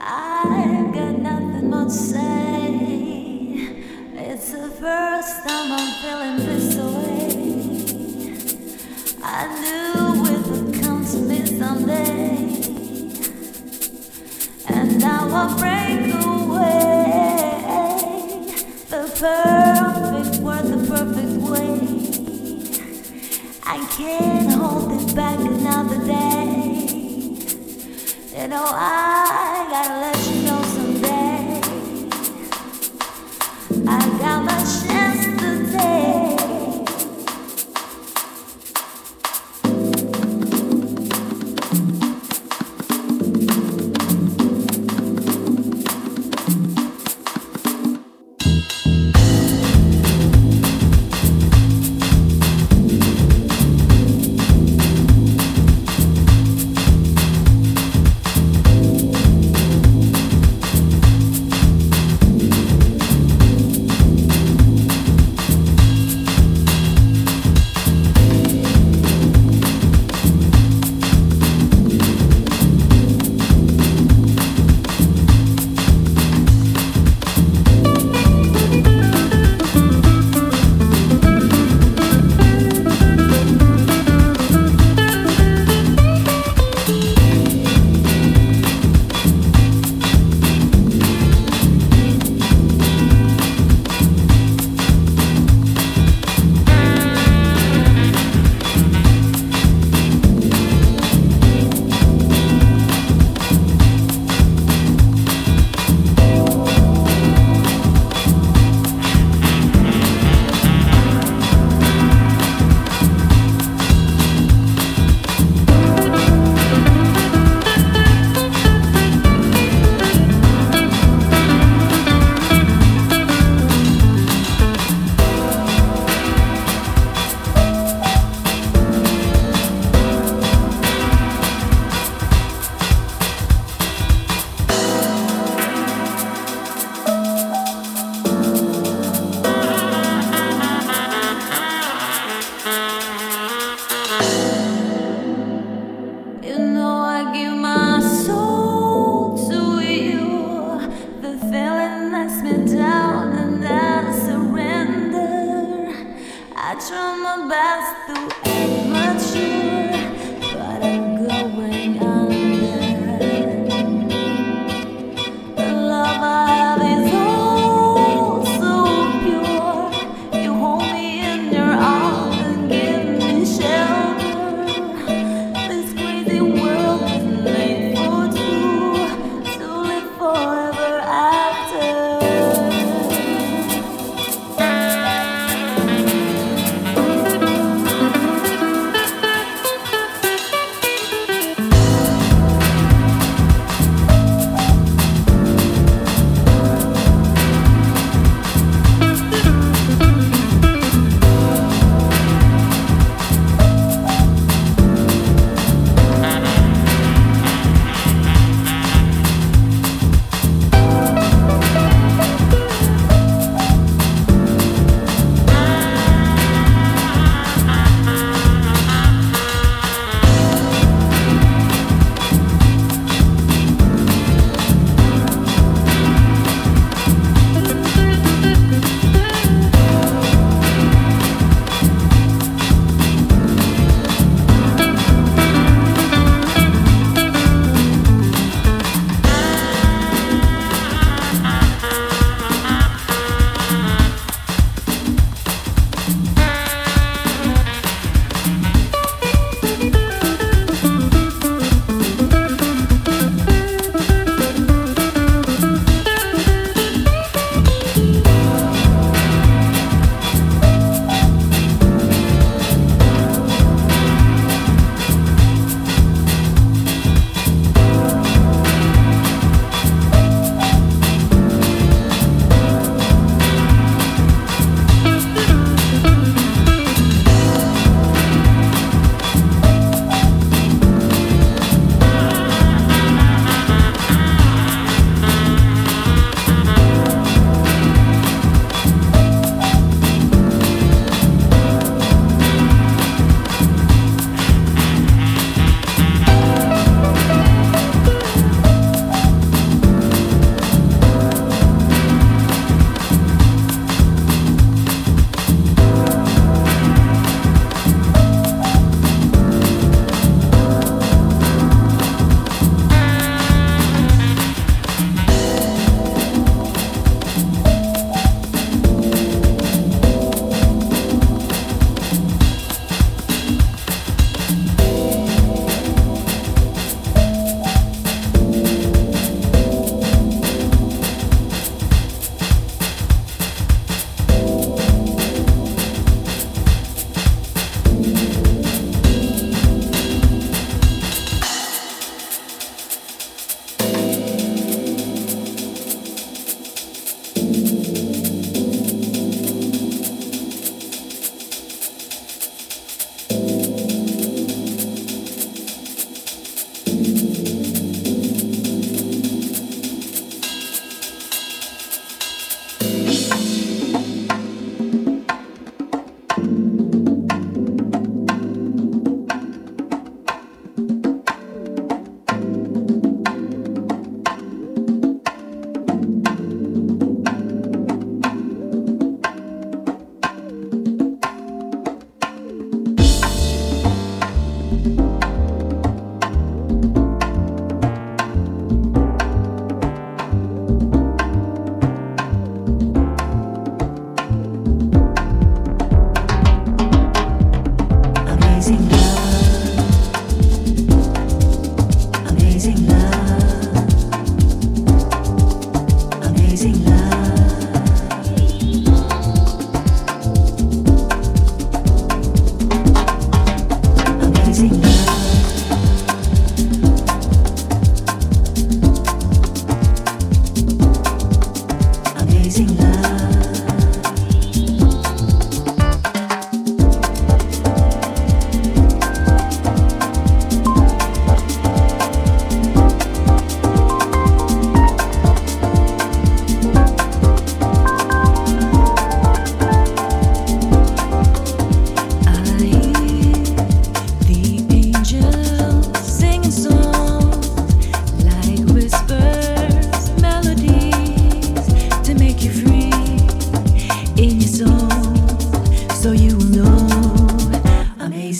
I've got nothing more to say. It's the first time I'm feeling this way. I knew it would come to me someday. And now I break away. The perfect word, the perfect way. I can't hold it back another day. You know, I gotta let you know someday. I got my chance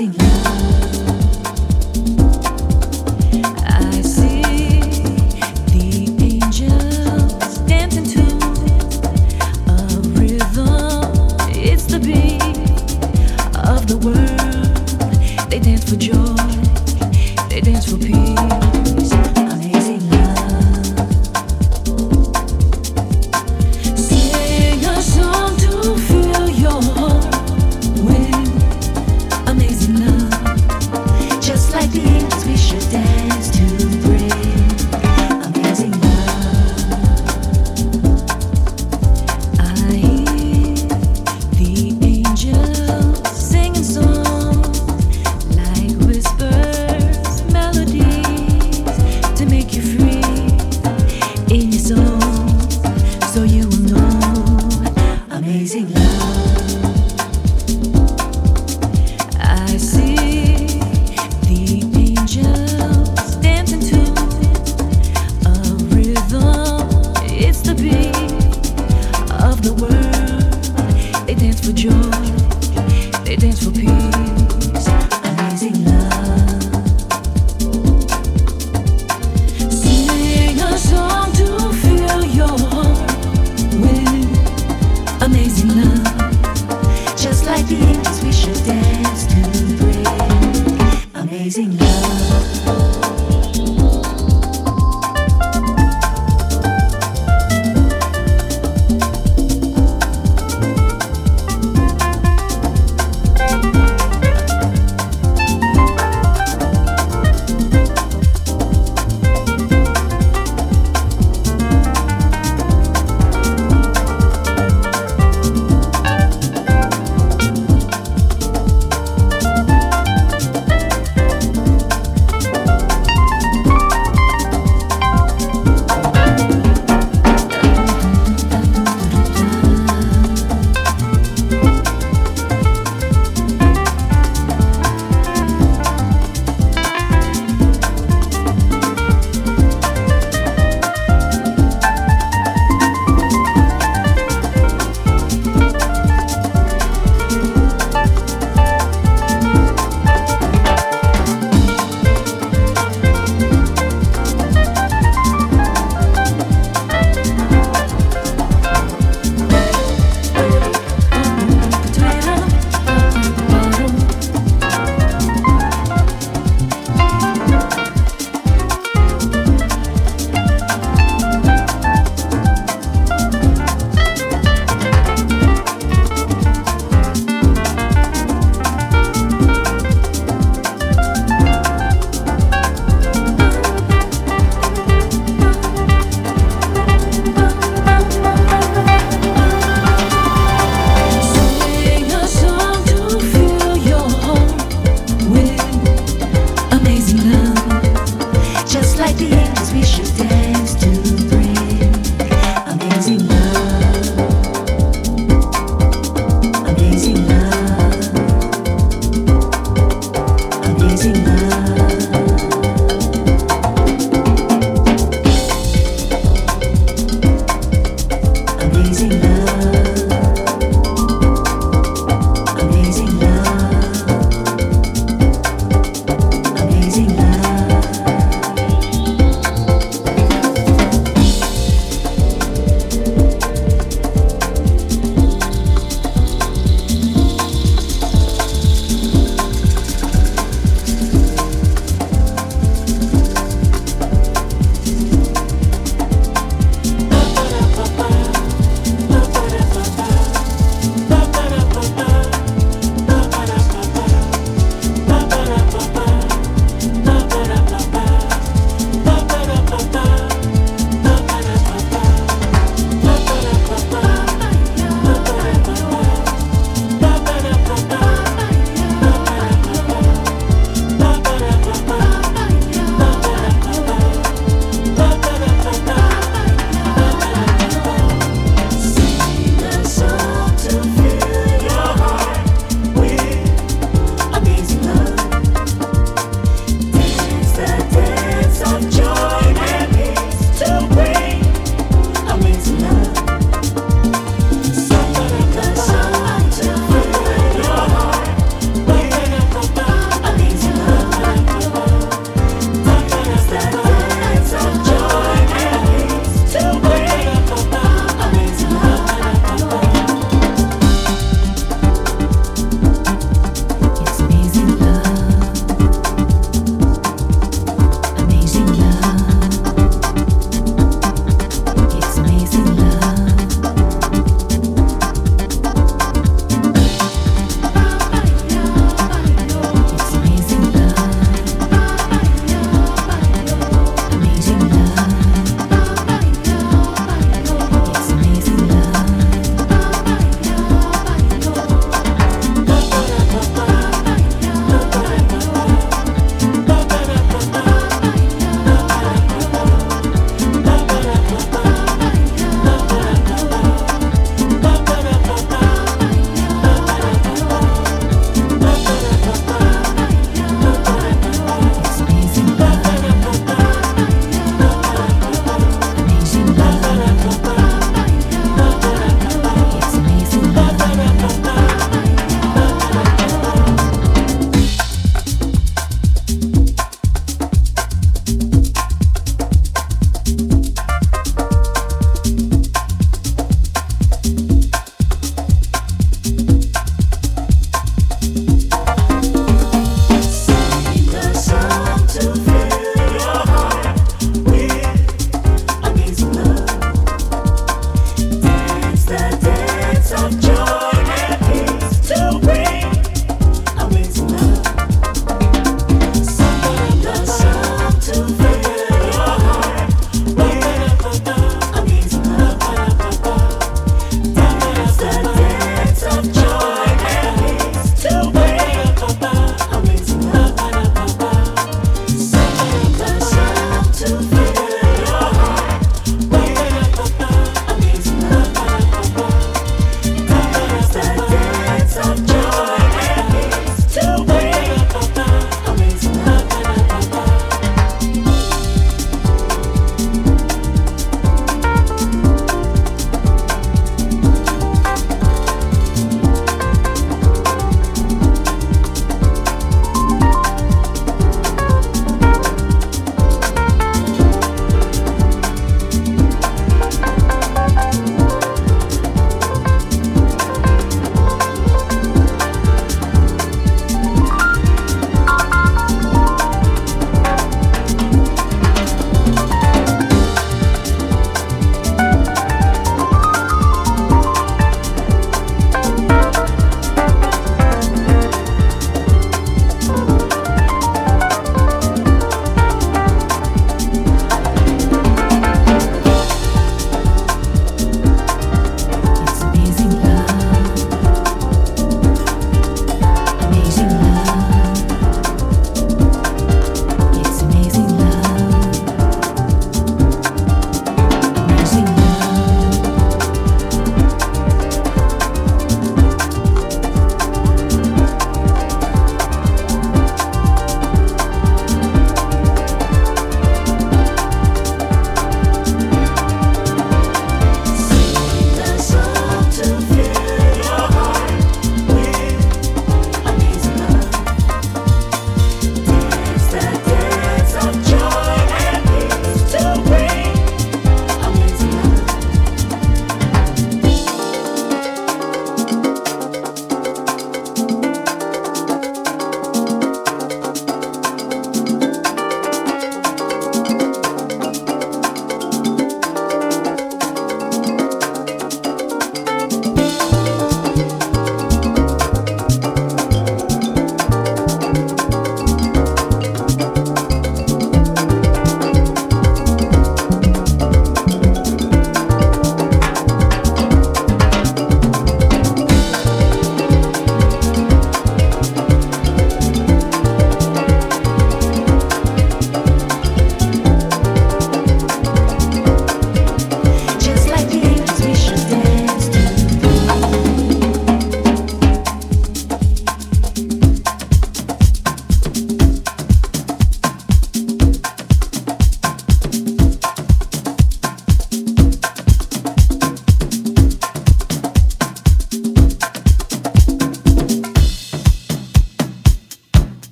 amazing love.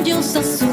onde eu só sou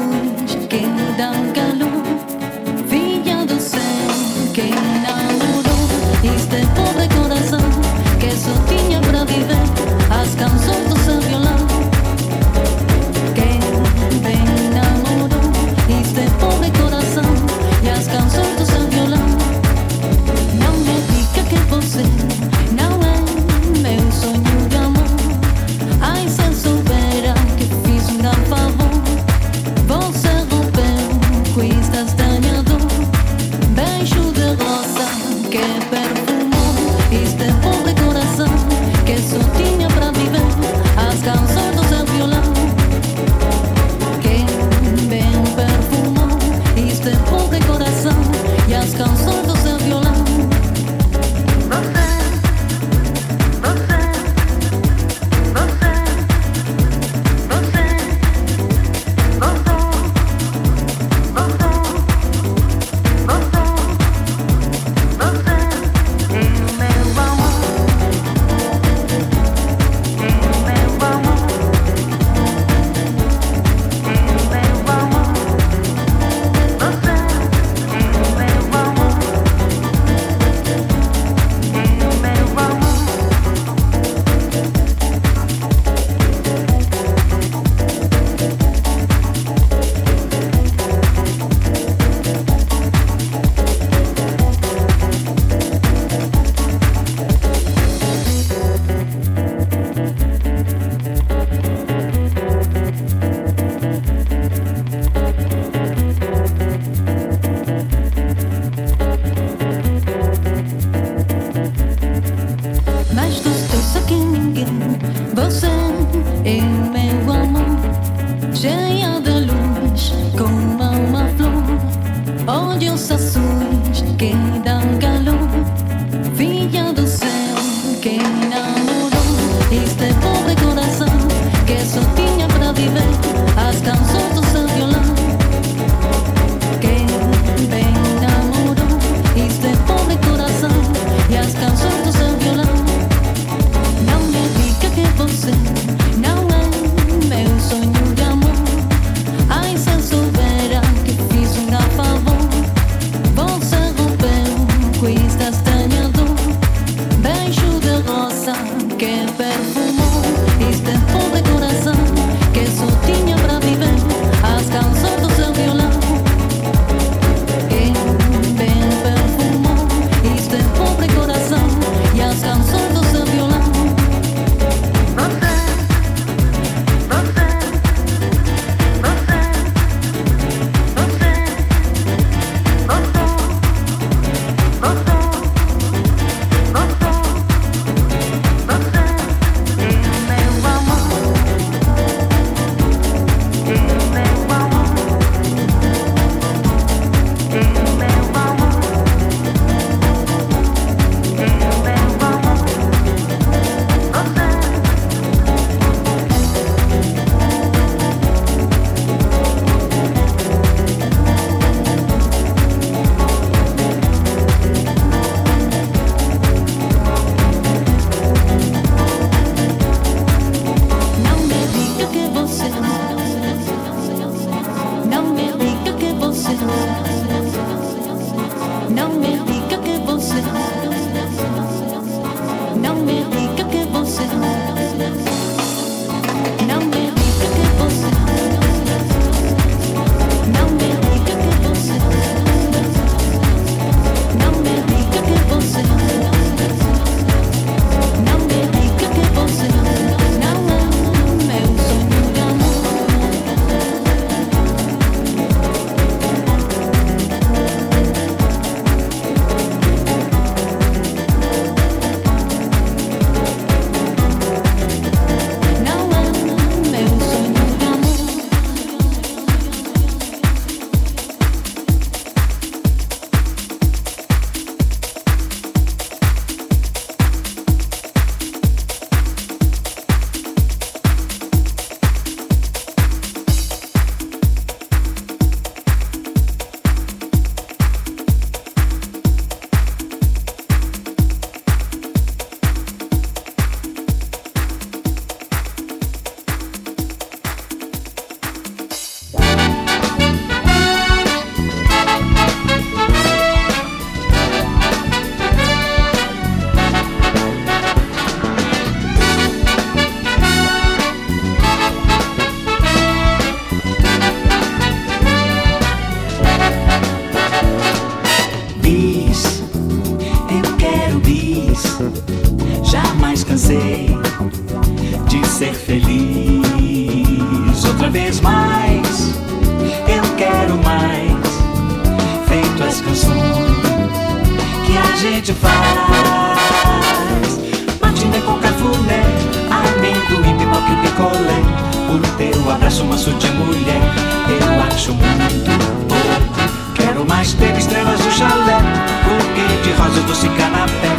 mais ter estrelas no chalé, buquê de rosas, doce canapé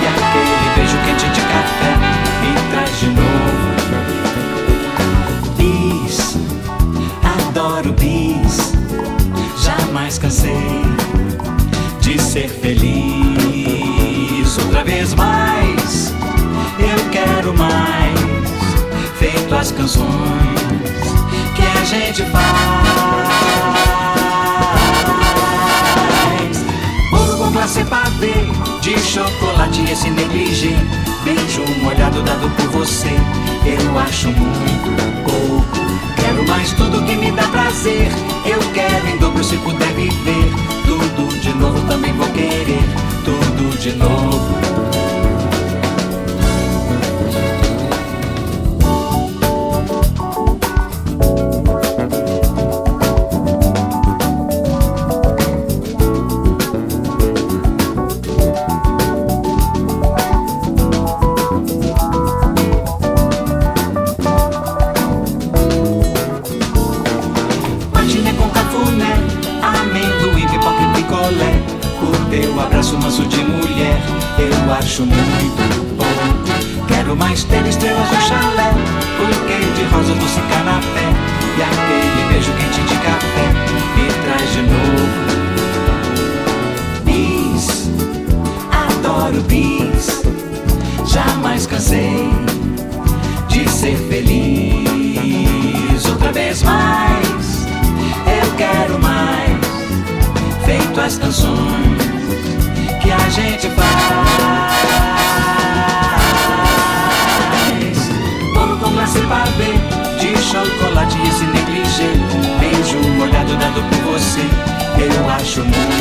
e aquele beijo quente de café. Me traz de novo bis, adoro bis. Jamais cansei de ser feliz. Outra vez mais, eu quero mais. Feito as canções que a gente faz. De chocolate esse negligê. Beijo molhado dado por você, eu acho muito pouco. Quero mais tudo que me dá prazer. Eu quero em dobro se puder viver. Tudo de novo também vou querer. Tudo de novo. Eu acho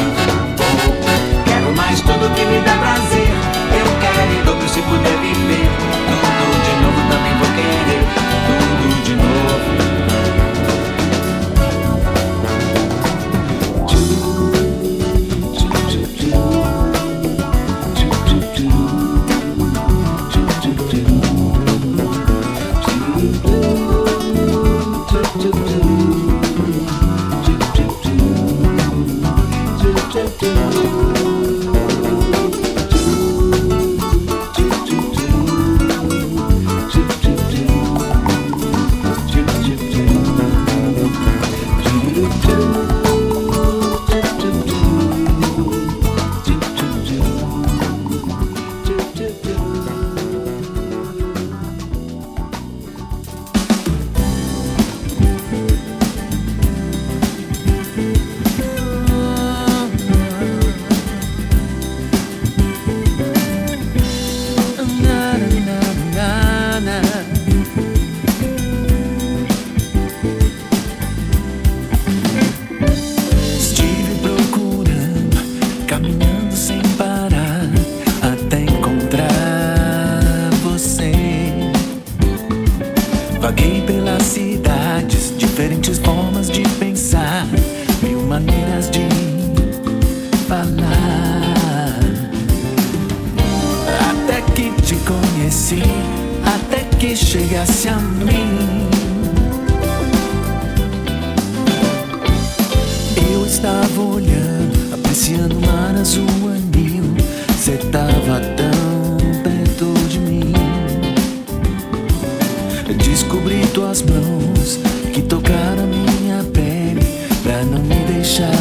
Descobri tuas mãos que tocaram minha pele pra não me deixar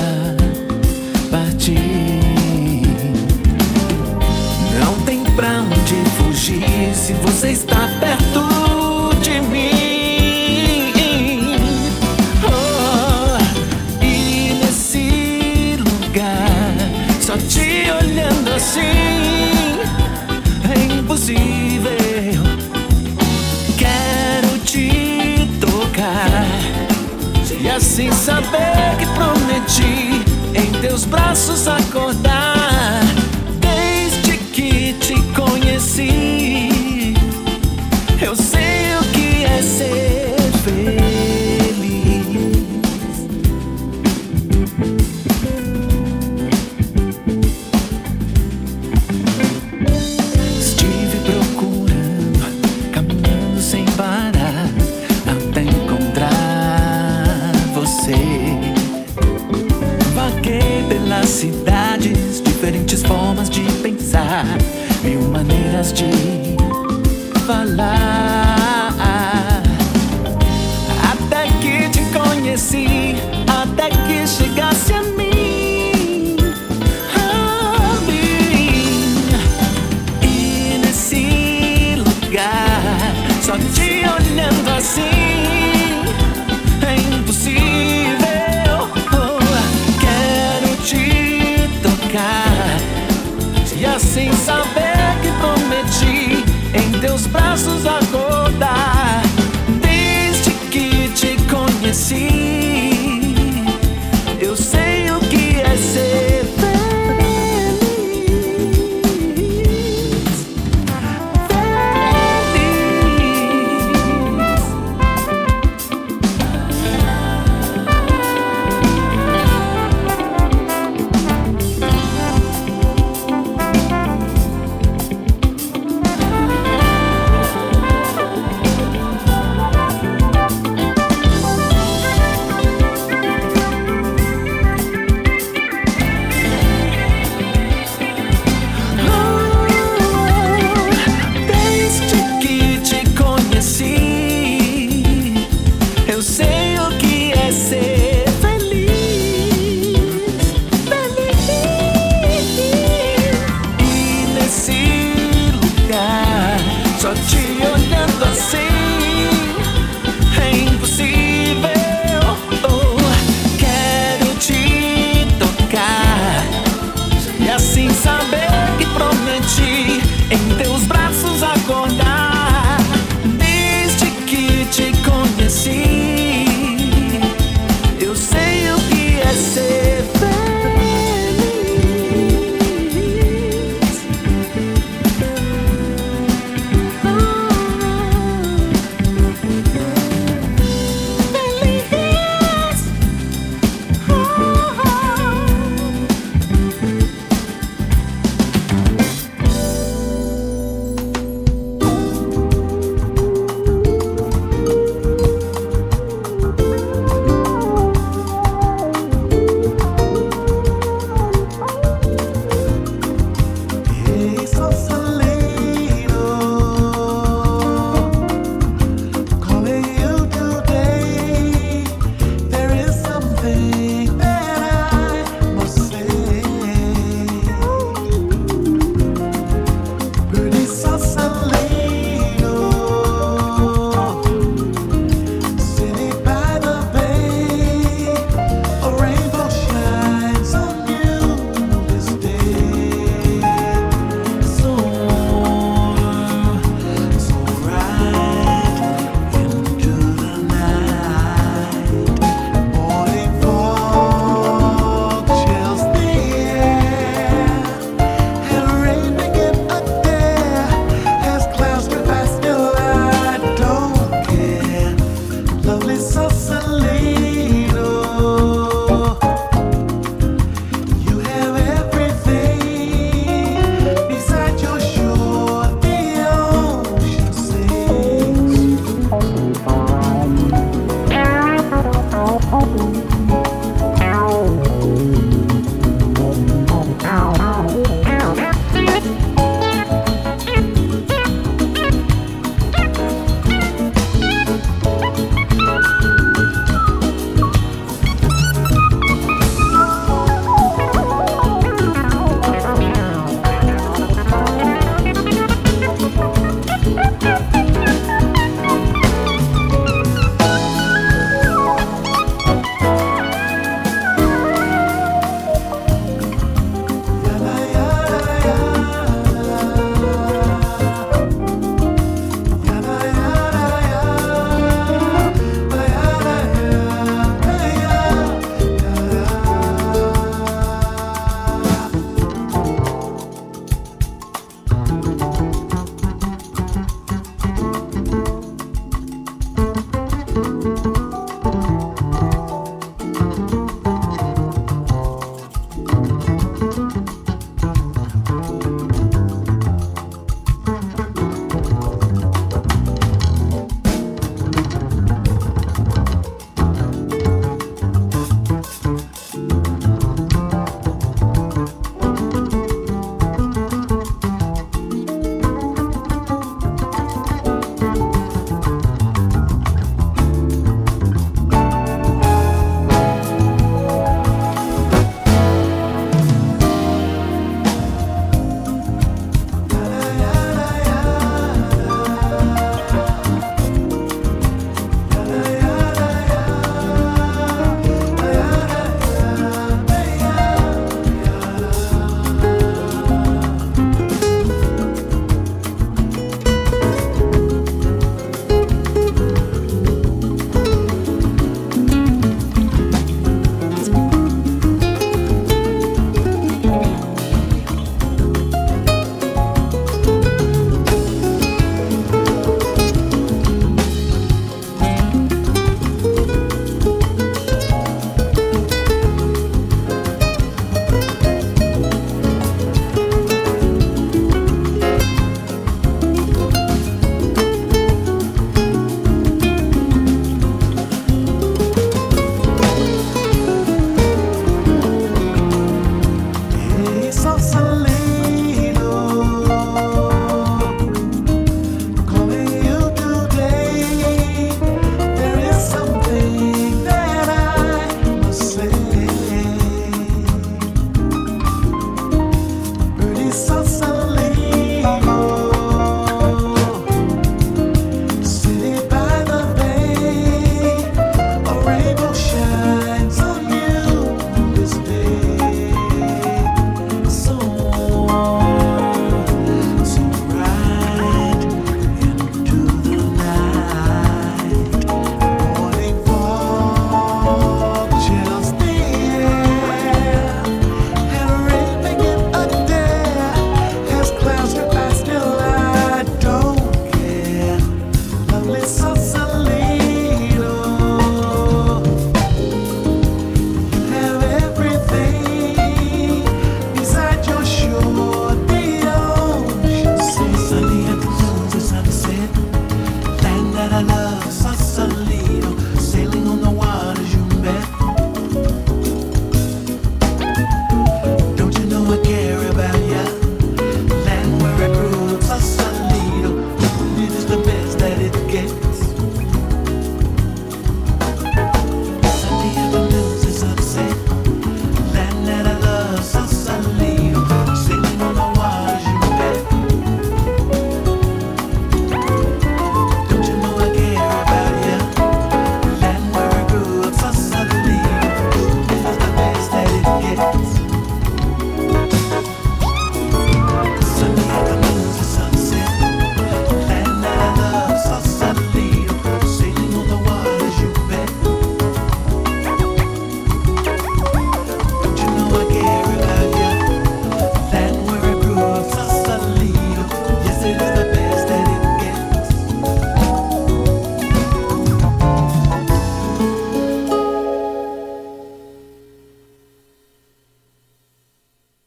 partir. Não tem pra onde fugir se você está perto assim saber que prometi em teus braços acordar.